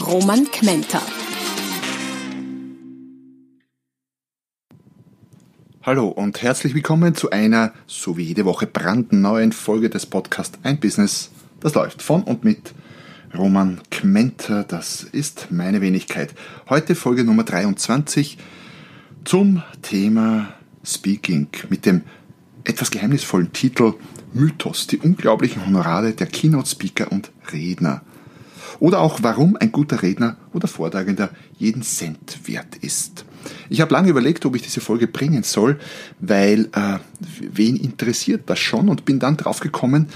Roman Kmenter. Hallo und herzlich willkommen zu einer, so wie jede Woche, brandneuen Folge des Podcasts Ein Business, das läuft von und mit Roman Kmenter. Das ist meine Wenigkeit. Heute Folge Nummer 23 zum Thema Speaking mit dem etwas geheimnisvollen Titel Mythos, die unglaublichen Honorare der Keynote-Speaker und Redner. Oder auch, warum ein guter Redner oder Vortragender jeden Cent wert ist. Ich habe lange überlegt, ob ich diese Folge bringen soll, weil äh, wen interessiert das schon und bin dann drauf gekommen,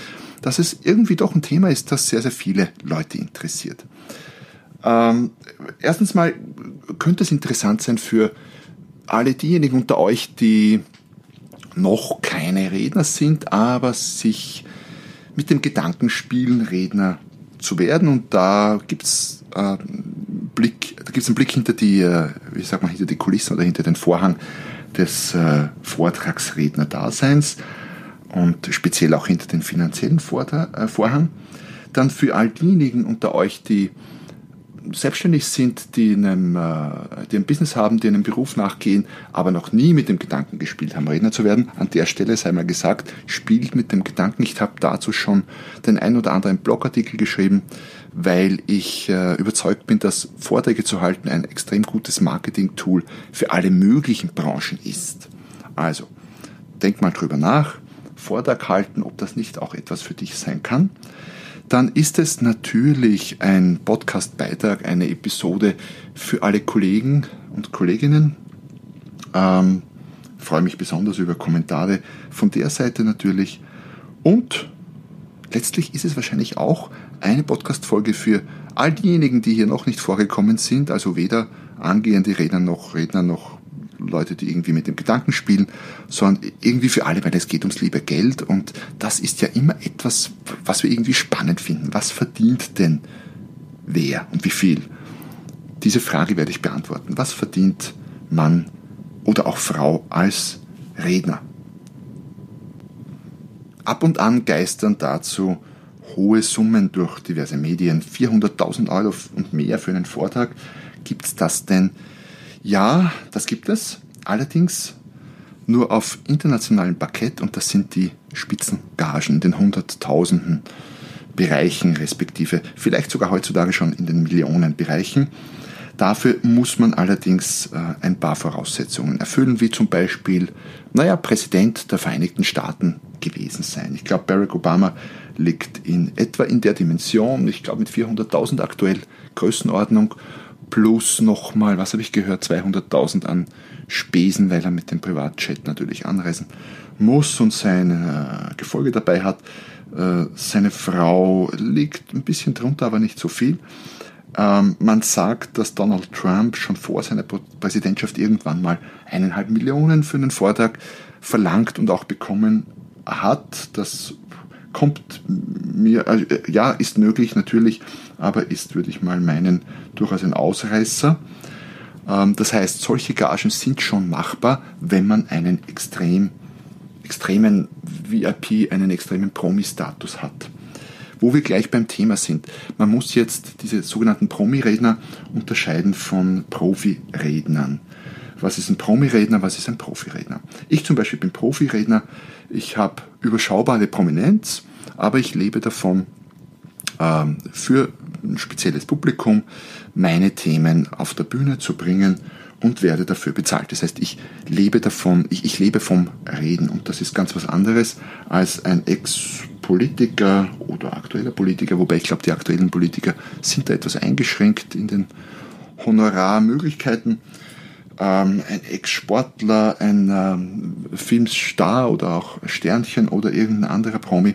dass es irgendwie doch ein Thema ist, das sehr, sehr viele Leute interessiert. Ähm, erstens mal könnte es interessant sein für alle diejenigen unter euch, die noch keine Redner sind, aber sich mit dem Gedanken spielen, Redner zu werden. Und da gibt's äh, Blick, da gibt's einen Blick hinter die, äh, wie sagt man, hinter die Kulissen oder hinter den Vorhang des äh, Vortragsredner-Daseins und speziell auch hinter den finanziellen äh, Vorhang. Dann für all diejenigen unter euch, die selbstständig sind, die, einem, äh, die ein Business haben, die einem Beruf nachgehen, aber noch nie mit dem Gedanken gespielt haben, Redner zu werden, an der Stelle sei mal gesagt, spielt mit dem Gedanken. Ich habe dazu schon den ein oder anderen Blogartikel geschrieben, weil ich äh, überzeugt bin, dass Vorträge zu halten ein extrem gutes Marketing-Tool für alle möglichen Branchen ist. Also, denk mal drüber nach, Vortrag halten, ob das nicht auch etwas für dich sein kann dann ist es natürlich ein Podcast-Beitrag, eine Episode für alle Kollegen und Kolleginnen. Ähm, freue mich besonders über Kommentare von der Seite natürlich. Und letztlich ist es wahrscheinlich auch eine Podcast-Folge für all diejenigen, die hier noch nicht vorgekommen sind, also weder angehende Redner noch Redner noch Leute, die irgendwie mit dem Gedanken spielen, sondern irgendwie für alle, weil es geht ums liebe Geld und das ist ja immer etwas, was wir irgendwie spannend finden. Was verdient denn wer und wie viel? Diese Frage werde ich beantworten. Was verdient Mann oder auch Frau als Redner? Ab und an geistern dazu hohe Summen durch diverse Medien. 400.000 Euro und mehr für einen Vortrag. Gibt es das denn ja, das gibt es. Allerdings nur auf internationalem Parkett und das sind die Spitzengagen den Hunderttausenden Bereichen respektive vielleicht sogar heutzutage schon in den Millionenbereichen. Dafür muss man allerdings äh, ein paar Voraussetzungen erfüllen, wie zum Beispiel, naja, Präsident der Vereinigten Staaten gewesen sein. Ich glaube, Barack Obama liegt in etwa in der Dimension, ich glaube mit 400.000 aktuell Größenordnung plus nochmal, was habe ich gehört, 200.000 an Spesen, weil er mit dem Privatjet natürlich anreisen muss und sein äh, Gefolge dabei hat. Äh, seine Frau liegt ein bisschen drunter, aber nicht so viel. Ähm, man sagt, dass Donald Trump schon vor seiner Präsidentschaft irgendwann mal eineinhalb Millionen für einen Vortrag verlangt und auch bekommen hat. Das kommt mir, also, ja, ist möglich natürlich, aber ist, würde ich mal meinen, durchaus ein Ausreißer. Ähm, das heißt, solche Gagen sind schon machbar, wenn man einen extrem, extremen VIP, einen extremen Promi-Status hat. Wo wir gleich beim Thema sind. Man muss jetzt diese sogenannten Promi-Redner unterscheiden von Profi-Rednern. Was ist ein Promi-Redner, was ist ein Profi-Redner? Ich zum Beispiel bin Profi-Redner, ich habe überschaubare Prominenz, aber ich lebe davon, ähm, für ein spezielles Publikum meine Themen auf der Bühne zu bringen und werde dafür bezahlt. Das heißt, ich lebe davon, ich, ich lebe vom Reden und das ist ganz was anderes als ein Ex-Politiker oder aktueller Politiker, wobei ich glaube, die aktuellen Politiker sind da etwas eingeschränkt in den Honorarmöglichkeiten ähm, ein Ex-Sportler, ein ähm, Filmstar oder auch Sternchen oder irgendein anderer Promi.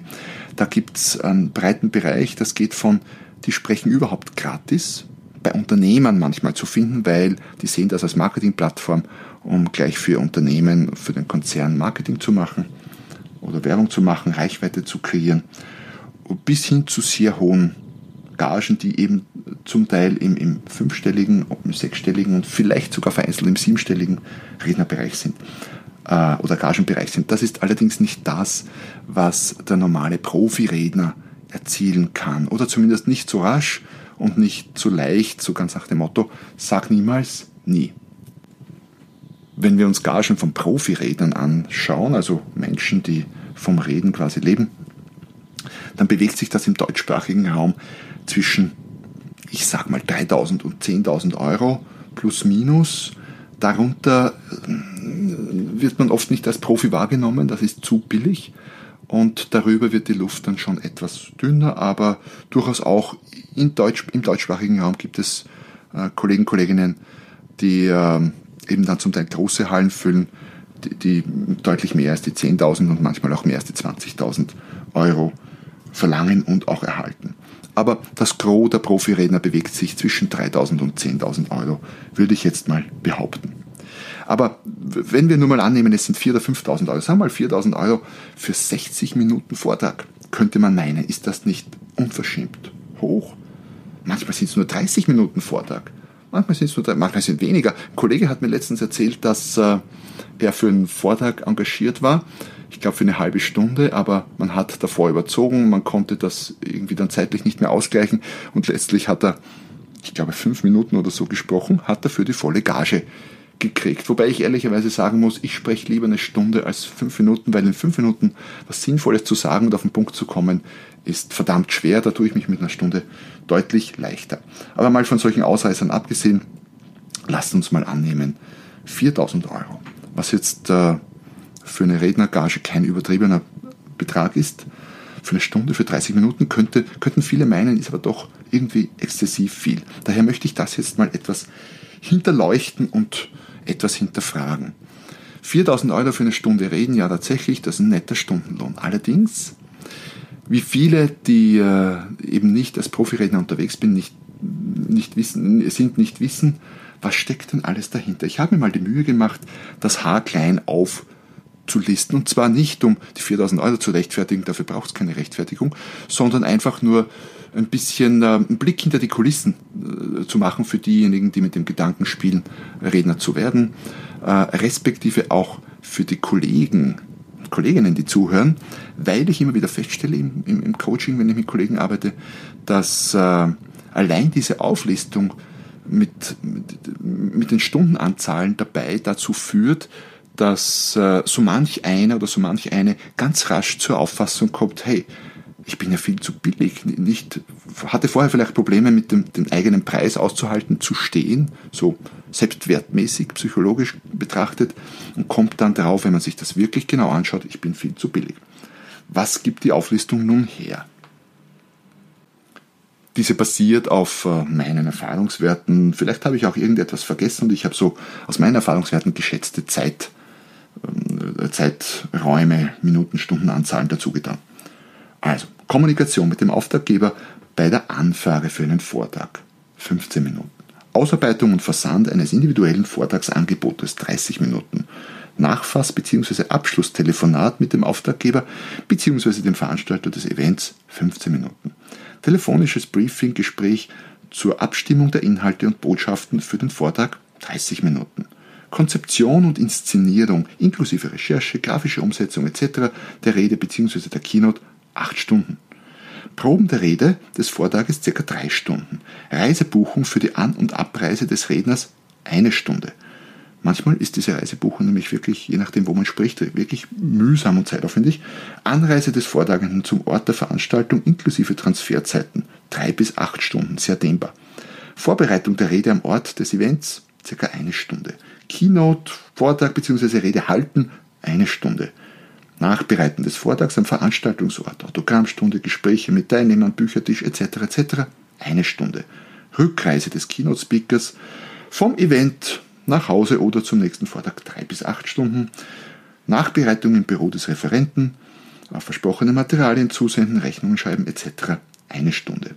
Da gibt's einen breiten Bereich, das geht von, die sprechen überhaupt gratis, bei Unternehmern manchmal zu finden, weil die sehen das als Marketingplattform, um gleich für Unternehmen, für den Konzern Marketing zu machen oder Werbung zu machen, Reichweite zu kreieren, bis hin zu sehr hohen Gagen, die eben zum Teil im, im fünfstelligen, im sechsstelligen und vielleicht sogar vereinzelt im siebenstelligen Rednerbereich sind äh, oder Gagenbereich sind. Das ist allerdings nicht das, was der normale Profiredner erzielen kann oder zumindest nicht so rasch und nicht so leicht, so ganz nach dem Motto, sag niemals nie. Wenn wir uns Gagen von Profirednern anschauen, also Menschen, die vom Reden quasi leben, dann bewegt sich das im deutschsprachigen Raum zwischen, ich sag mal, 3.000 und 10.000 Euro plus minus. Darunter äh, wird man oft nicht als Profi wahrgenommen, das ist zu billig. Und darüber wird die Luft dann schon etwas dünner, aber durchaus auch Deutsch, im deutschsprachigen Raum gibt es äh, Kollegen, Kolleginnen, die äh, eben dann zum Teil große Hallen füllen, die, die deutlich mehr als die 10.000 und manchmal auch mehr als die 20.000 Euro verlangen und auch erhalten. Aber das Gros der Profiredner bewegt sich zwischen 3.000 und 10.000 Euro, würde ich jetzt mal behaupten. Aber wenn wir nur mal annehmen, es sind 4.000 oder 5.000 Euro, sagen wir mal 4.000 Euro für 60 Minuten Vortrag, könnte man meinen, ist das nicht unverschämt hoch? Manchmal sind es nur 30 Minuten Vortrag. Manchmal sind es nur, manchmal sind weniger. Ein Kollege hat mir letztens erzählt, dass äh, er für einen Vortrag engagiert war ich glaube, für eine halbe Stunde, aber man hat davor überzogen, man konnte das irgendwie dann zeitlich nicht mehr ausgleichen und letztlich hat er, ich glaube, fünf Minuten oder so gesprochen, hat dafür die volle Gage gekriegt. Wobei ich ehrlicherweise sagen muss, ich spreche lieber eine Stunde als fünf Minuten, weil in fünf Minuten was Sinnvolles zu sagen und auf den Punkt zu kommen, ist verdammt schwer. Da tue ich mich mit einer Stunde deutlich leichter. Aber mal von solchen Ausreißern abgesehen, lasst uns mal annehmen, 4000 Euro. Was jetzt äh, für eine Rednergage kein übertriebener Betrag ist. Für eine Stunde, für 30 Minuten könnte, könnten viele meinen, ist aber doch irgendwie exzessiv viel. Daher möchte ich das jetzt mal etwas hinterleuchten und etwas hinterfragen. 4000 Euro für eine Stunde reden, ja tatsächlich, das ist ein netter Stundenlohn. Allerdings, wie viele, die äh, eben nicht als Profiredner unterwegs sind, nicht, nicht wissen, sind, nicht wissen, was steckt denn alles dahinter. Ich habe mir mal die Mühe gemacht, das Haar klein auf zu listen. Und zwar nicht, um die 4000 Euro zu rechtfertigen, dafür braucht es keine Rechtfertigung, sondern einfach nur ein bisschen äh, einen Blick hinter die Kulissen äh, zu machen für diejenigen, die mit dem Gedanken spielen, Redner zu werden, äh, respektive auch für die Kollegen, Kolleginnen, die zuhören, weil ich immer wieder feststelle im, im, im Coaching, wenn ich mit Kollegen arbeite, dass äh, allein diese Auflistung mit, mit, mit den Stundenanzahlen dabei dazu führt, dass äh, so manch einer oder so manch eine ganz rasch zur Auffassung kommt, hey, ich bin ja viel zu billig, nicht, hatte vorher vielleicht Probleme mit dem, dem eigenen Preis auszuhalten, zu stehen, so selbstwertmäßig, psychologisch betrachtet, und kommt dann darauf, wenn man sich das wirklich genau anschaut, ich bin viel zu billig. Was gibt die Auflistung nun her? Diese basiert auf äh, meinen Erfahrungswerten. Vielleicht habe ich auch irgendetwas vergessen und ich habe so aus meinen Erfahrungswerten geschätzte Zeit Zeiträume, Minuten, Stunden Anzahlen dazu getan. Also, Kommunikation mit dem Auftraggeber bei der Anfrage für einen Vortrag 15 Minuten. Ausarbeitung und Versand eines individuellen Vortragsangebotes 30 Minuten. Nachfass- bzw. Abschlusstelefonat mit dem Auftraggeber bzw. dem Veranstalter des Events 15 Minuten. Telefonisches Briefing-Gespräch zur Abstimmung der Inhalte und Botschaften für den Vortrag 30 Minuten. Konzeption und Inszenierung inklusive Recherche, grafische Umsetzung etc. der Rede bzw. der Keynote 8 Stunden. Proben der Rede des Vortrages ca. 3 Stunden. Reisebuchung für die An- und Abreise des Redners eine Stunde. Manchmal ist diese Reisebuchung nämlich wirklich, je nachdem, wo man spricht, wirklich mühsam und zeitaufwendig. Anreise des Vortragenden zum Ort der Veranstaltung inklusive Transferzeiten drei bis acht Stunden, sehr dehnbar. Vorbereitung der Rede am Ort des Events circa eine Stunde. Keynote, Vortrag bzw. Rede halten, eine Stunde. Nachbereiten des Vortrags am Veranstaltungsort, Autogrammstunde, Gespräche mit Teilnehmern, Büchertisch etc. etc. eine Stunde. Rückreise des Keynote-Speakers vom Event nach Hause oder zum nächsten Vortrag drei bis acht Stunden. Nachbereitung im Büro des Referenten, versprochene Materialien zusenden, Rechnungen schreiben etc. eine Stunde.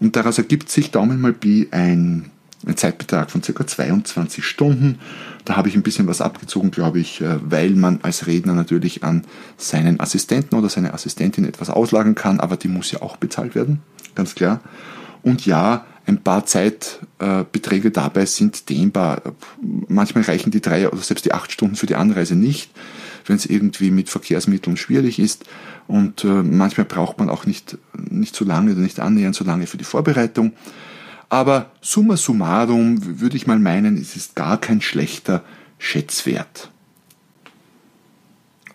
Und daraus ergibt sich Daumen mal Pi ein, ein Zeitbetrag von ca. 22 Stunden. Da habe ich ein bisschen was abgezogen, glaube ich, äh, weil man als Redner natürlich an seinen Assistenten oder seine Assistentin etwas auslagern kann, aber die muss ja auch bezahlt werden, ganz klar. Und ja, ein paar Zeitbeträge dabei sind dehnbar. Manchmal reichen die drei oder selbst die acht Stunden für die Anreise nicht, wenn es irgendwie mit Verkehrsmitteln schwierig ist. Und äh, manchmal braucht man auch nicht, nicht so lange oder nicht annähernd so lange für die Vorbereitung. Aber summa summarum würde ich mal meinen, es ist gar kein schlechter Schätzwert.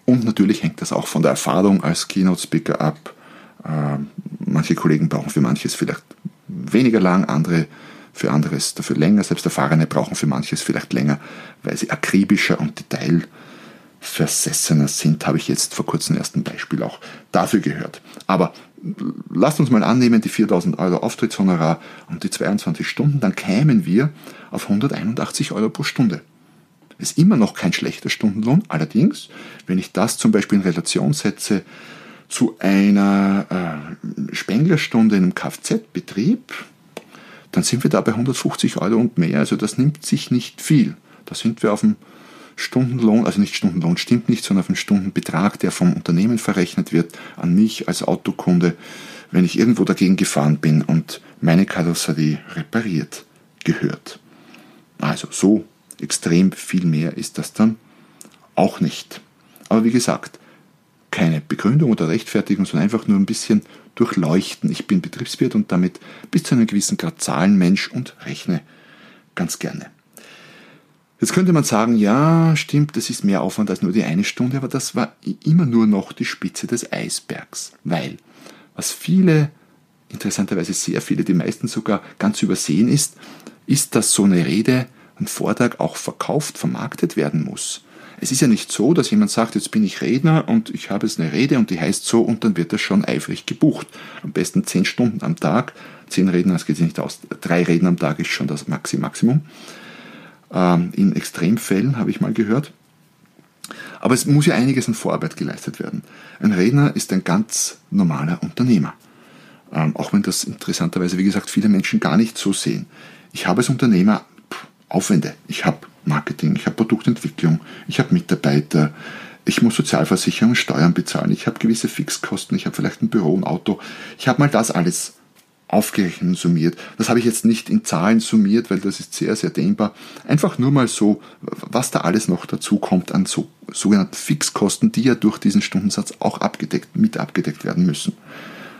Und natürlich hängt das auch von der Erfahrung als Keynote-Speaker ab. Äh, manche Kollegen brauchen für manches vielleicht weniger lang, andere für anderes dafür länger. Selbst Erfahrene brauchen für manches vielleicht länger, weil sie akribischer und detailversessener sind, habe ich jetzt vor kurzem erst ein Beispiel auch dafür gehört. Aber lasst uns mal annehmen, die 4000 Euro Auftrittshonorar und die 22 Stunden, dann kämen wir auf 181 Euro pro Stunde. Ist immer noch kein schlechter Stundenlohn, allerdings, wenn ich das zum Beispiel in Relation setze zu einer äh, Spenglerstunde in einem Kfz-Betrieb, dann sind wir da bei 150 Euro und mehr. Also das nimmt sich nicht viel. Da sind wir auf dem Stundenlohn, also nicht Stundenlohn stimmt nicht, sondern auf einen Stundenbetrag, der vom Unternehmen verrechnet wird, an mich als Autokunde, wenn ich irgendwo dagegen gefahren bin und meine Karosserie repariert gehört. Also so extrem viel mehr ist das dann auch nicht. Aber wie gesagt, keine Begründung oder Rechtfertigung, sondern einfach nur ein bisschen durchleuchten. Ich bin Betriebswirt und damit bis zu einem gewissen Grad Zahlenmensch und rechne ganz gerne. Jetzt könnte man sagen, ja, stimmt, das ist mehr Aufwand als nur die eine Stunde, aber das war immer nur noch die Spitze des Eisbergs, weil was viele, interessanterweise sehr viele, die meisten sogar ganz übersehen ist, ist, dass so eine Rede, ein Vortrag auch verkauft, vermarktet werden muss. Es ist ja nicht so, dass jemand sagt, jetzt bin ich Redner und ich habe jetzt eine Rede und die heißt so und dann wird das schon eifrig gebucht. Am besten zehn Stunden am Tag. Zehn Redner, das geht sich nicht aus. Drei Reden am Tag ist schon das Maxi Maximum. Ähm, in Extremfällen habe ich mal gehört. Aber es muss ja einiges an Vorarbeit geleistet werden. Ein Redner ist ein ganz normaler Unternehmer. Ähm, auch wenn das interessanterweise, wie gesagt, viele Menschen gar nicht so sehen. Ich habe als Unternehmer Aufwände. Ich habe Marketing, ich habe Produktentwicklung, ich habe Mitarbeiter, ich muss Sozialversicherung Steuern bezahlen, ich habe gewisse Fixkosten, ich habe vielleicht ein Büro, ein Auto. Ich habe mal das alles aufgerechnet und summiert. Das habe ich jetzt nicht in Zahlen summiert, weil das ist sehr, sehr dehnbar. Einfach nur mal so, was da alles noch dazu kommt an so, sogenannten Fixkosten, die ja durch diesen Stundensatz auch abgedeckt, mit abgedeckt werden müssen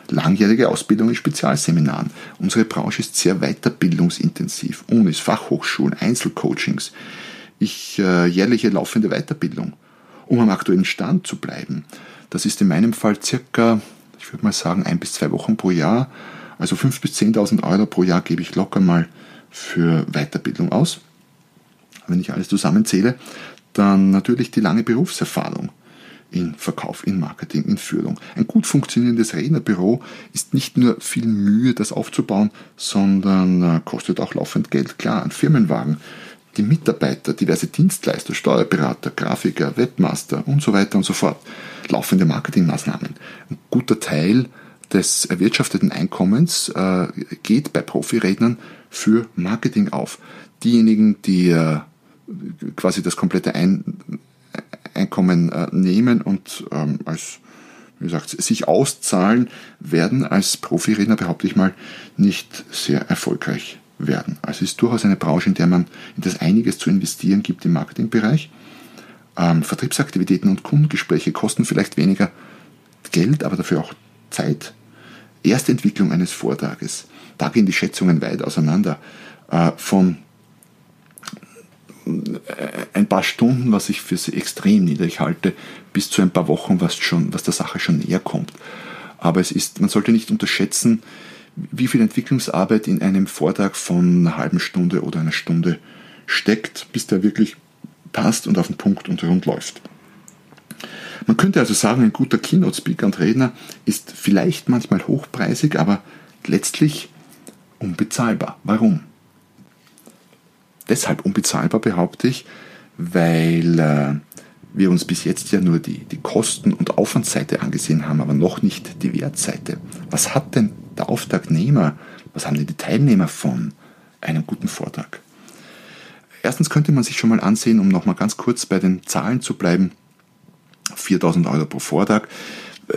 langjährige Ausbildung in Spezialseminaren. Unsere Branche ist sehr weiterbildungsintensiv. Unis, Fachhochschulen, Einzelcoachings. Ich äh, jährliche laufende Weiterbildung, um am aktuellen Stand zu bleiben. Das ist in meinem Fall circa, ich würde mal sagen, ein bis zwei Wochen pro Jahr. Also 5.000 bis 10.000 Euro pro Jahr gebe ich locker mal für Weiterbildung aus. Wenn ich alles zusammenzähle, dann natürlich die lange Berufserfahrung in Verkauf, in Marketing, in Führung. Ein gut funktionierendes Rednerbüro ist nicht nur viel Mühe, das aufzubauen, sondern äh, kostet auch laufend Geld. Klar, ein Firmenwagen, die Mitarbeiter, diverse Dienstleister, Steuerberater, Grafiker, Webmaster und so weiter und so fort. Laufende Marketingmaßnahmen. Ein guter Teil des erwirtschafteten Einkommens äh, geht bei Profirednern für Marketing auf. Diejenigen, die äh, quasi das komplette Ein Einkommen äh, nehmen und ähm, als wie gesagt, sich auszahlen werden als Profiredner, behaupte ich mal, nicht sehr erfolgreich werden. Also es ist durchaus eine Branche, in der man in das einiges zu investieren gibt im Marketingbereich. Ähm, Vertriebsaktivitäten und Kundengespräche kosten vielleicht weniger Geld, aber dafür auch Zeit. Erstentwicklung eines Vortrages. Da gehen die Schätzungen weit auseinander. Äh, von ein paar Stunden, was ich für extrem niedrig halte, bis zu ein paar Wochen, was, schon, was der Sache schon näher kommt. Aber es ist, man sollte nicht unterschätzen, wie viel Entwicklungsarbeit in einem Vortrag von einer halben Stunde oder einer Stunde steckt, bis der wirklich passt und auf den Punkt und rund läuft. Man könnte also sagen, ein guter Keynote-Speaker und Redner ist vielleicht manchmal hochpreisig, aber letztlich unbezahlbar. Warum? deshalb unbezahlbar, behaupte ich, weil äh, wir uns bis jetzt ja nur die, die Kosten- und Aufwandsseite angesehen haben, aber noch nicht die Wertseite. Was hat denn der Auftragnehmer was haben denn die Teilnehmer von einem guten Vortrag? Erstens könnte man sich schon mal ansehen, um nochmal ganz kurz bei den Zahlen zu bleiben, 4000 Euro pro Vortrag.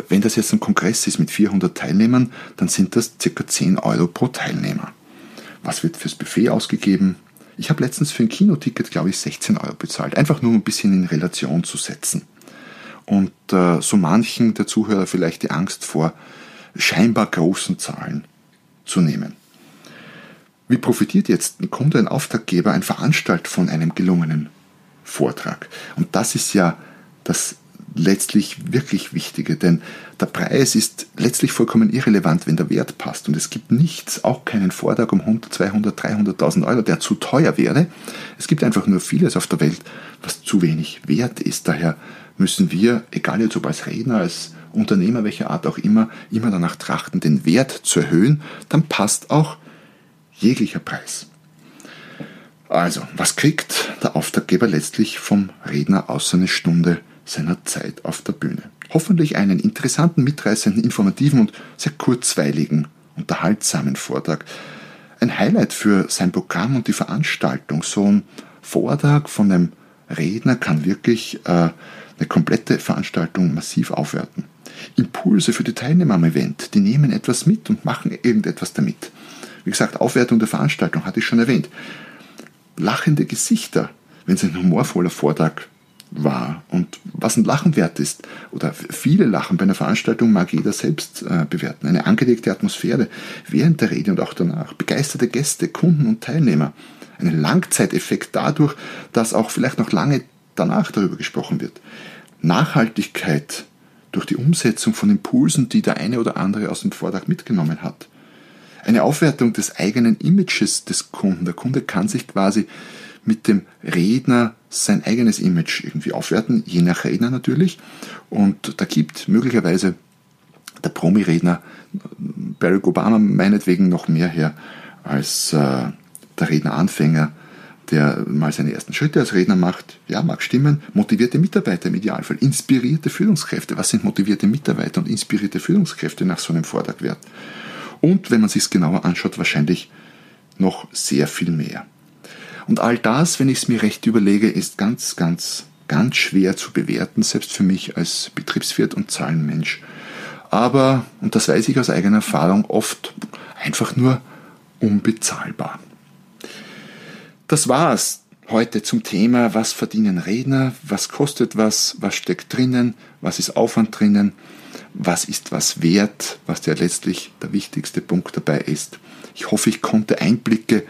Wenn das jetzt ein Kongress ist mit 400 Teilnehmern, dann sind das ca. 10 Euro pro Teilnehmer. Was wird fürs Buffet ausgegeben? Ich habe letztens für ein Kinoticket, glaube ich, 16 Euro bezahlt. Einfach nur um ein bisschen in Relation zu setzen. Und äh, so manchen der Zuhörer vielleicht die Angst vor scheinbar großen Zahlen zu nehmen. Wie profitiert jetzt ein Kunde, ein Auftraggeber, ein Veranstalter von einem gelungenen Vortrag? Und das ist ja das letztlich wirklich Wichtige, denn der Preis ist letztlich vollkommen irrelevant, wenn der Wert passt. Und es gibt nichts, auch keinen Vortrag um 100, 200, 300.000 Euro, der zu teuer wäre. Es gibt einfach nur vieles auf der Welt, was zu wenig wert ist. Daher müssen wir, egal jetzt ob als Redner, als Unternehmer, welcher Art auch immer, immer danach trachten, den Wert zu erhöhen. Dann passt auch jeglicher Preis. Also, was kriegt der Auftraggeber letztlich vom Redner außer eine Stunde seiner Zeit auf der Bühne? Hoffentlich einen interessanten, mitreißenden, informativen und sehr kurzweiligen, unterhaltsamen Vortrag. Ein Highlight für sein Programm und die Veranstaltung. So ein Vortrag von einem Redner kann wirklich äh, eine komplette Veranstaltung massiv aufwerten. Impulse für die Teilnehmer am Event, die nehmen etwas mit und machen irgendetwas damit. Wie gesagt, Aufwertung der Veranstaltung hatte ich schon erwähnt. Lachende Gesichter, wenn es ein humorvoller Vortrag war und was ein Lachen wert ist oder viele Lachen bei einer Veranstaltung mag jeder selbst äh, bewerten. Eine angelegte Atmosphäre während der Rede und auch danach, begeisterte Gäste, Kunden und Teilnehmer. Ein Langzeiteffekt dadurch, dass auch vielleicht noch lange danach darüber gesprochen wird. Nachhaltigkeit durch die Umsetzung von Impulsen, die der eine oder andere aus dem Vortrag mitgenommen hat eine Aufwertung des eigenen Images des Kunden. Der Kunde kann sich quasi mit dem Redner sein eigenes Image irgendwie aufwerten, je nach Redner natürlich. Und da gibt möglicherweise der Promi-Redner Barack Obama meinetwegen noch mehr her als äh, der Redner-Anfänger, der mal seine ersten Schritte als Redner macht. Ja, mag stimmen. Motivierte Mitarbeiter im Idealfall. Inspirierte Führungskräfte. Was sind motivierte Mitarbeiter und inspirierte Führungskräfte nach so einem Vortrag wert? und, wenn man sich es genauer anschaut, wahrscheinlich noch sehr viel mehr. Und all das, wenn ich es mir recht überlege, ist ganz, ganz, ganz schwer zu bewerten, selbst für mich als Betriebswirt und Zahlenmensch. Aber, und das weiß ich aus eigener Erfahrung, oft einfach nur unbezahlbar. Das war's heute zum Thema, was verdienen Redner, was kostet was, was steckt drinnen, was ist Aufwand drinnen was ist was wert, was ja letztlich der wichtigste Punkt dabei ist. Ich hoffe, ich konnte Einblicke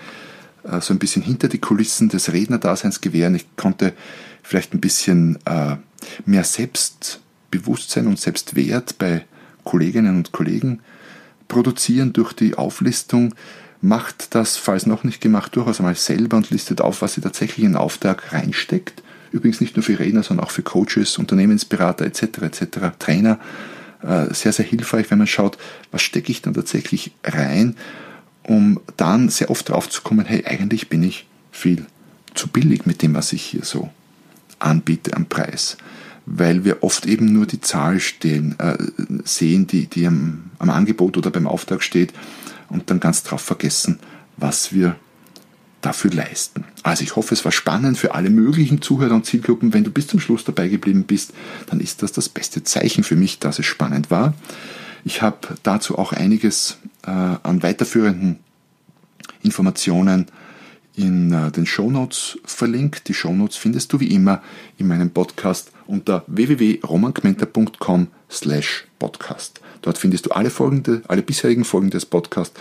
äh, so ein bisschen hinter die Kulissen des Rednerdaseins gewähren. Ich konnte vielleicht ein bisschen äh, mehr Selbstbewusstsein und Selbstwert bei Kolleginnen und Kollegen produzieren durch die Auflistung. Macht das, falls noch nicht gemacht, durchaus einmal selber und listet auf, was sie tatsächlich in den Auftrag reinsteckt. Übrigens nicht nur für Redner, sondern auch für Coaches, Unternehmensberater etc. etc. Trainer äh, sehr, sehr hilfreich, wenn man schaut, was stecke ich dann tatsächlich rein, um dann sehr oft drauf zu kommen, hey, eigentlich bin ich viel zu billig mit dem, was ich hier so anbiete am Preis. Weil wir oft eben nur die Zahl stehen, äh, sehen, die, die am, am Angebot oder beim Auftrag steht und dann ganz drauf vergessen, was wir dafür leisten. Also ich hoffe, es war spannend für alle möglichen Zuhörer und Zielgruppen. Wenn du bis zum Schluss dabei geblieben bist, dann ist das das beste Zeichen für mich, dass es spannend war. Ich habe dazu auch einiges an weiterführenden Informationen in äh, den Shownotes verlinkt. Die Shownotes findest du wie immer in meinem Podcast unter www.romangmenta.com slash podcast. Dort findest du alle, Folgen, alle bisherigen Folgen des Podcasts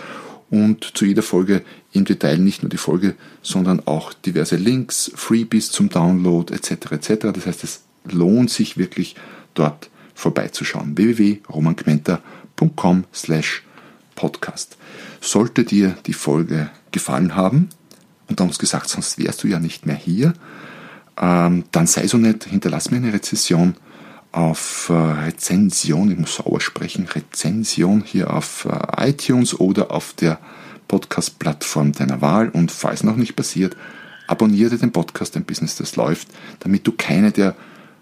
und zu jeder Folge im Detail nicht nur die Folge, sondern auch diverse Links, Freebies zum Download etc. etc. Das heißt, es lohnt sich wirklich dort vorbeizuschauen. www.romangmenta.com slash podcast. Sollte dir die Folge gefallen haben, und uns gesagt, sonst wärst du ja nicht mehr hier, ähm, dann sei so nett, hinterlass mir eine Rezession auf äh, Rezension, ich muss sauer sprechen, Rezension hier auf äh, iTunes oder auf der Podcast-Plattform deiner Wahl. Und falls noch nicht passiert, abonniere den Podcast Ein Business, das läuft, damit du keine der,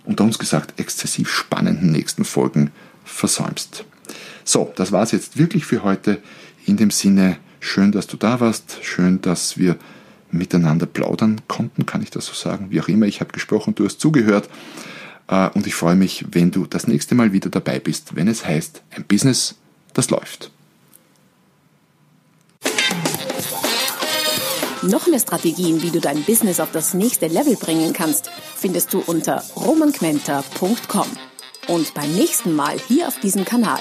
unter uns gesagt, exzessiv spannenden nächsten Folgen versäumst. So, das war es jetzt wirklich für heute. In dem Sinne, Schön, dass du da warst. Schön, dass wir miteinander plaudern konnten, kann ich das so sagen. Wie auch immer, ich habe gesprochen, du hast zugehört. Äh, und ich freue mich, wenn du das nächste Mal wieder dabei bist, wenn es heißt, ein Business, das läuft. Noch mehr Strategien, wie du dein Business auf das nächste Level bringen kannst, findest du unter romanquenter.com. Und beim nächsten Mal hier auf diesem Kanal,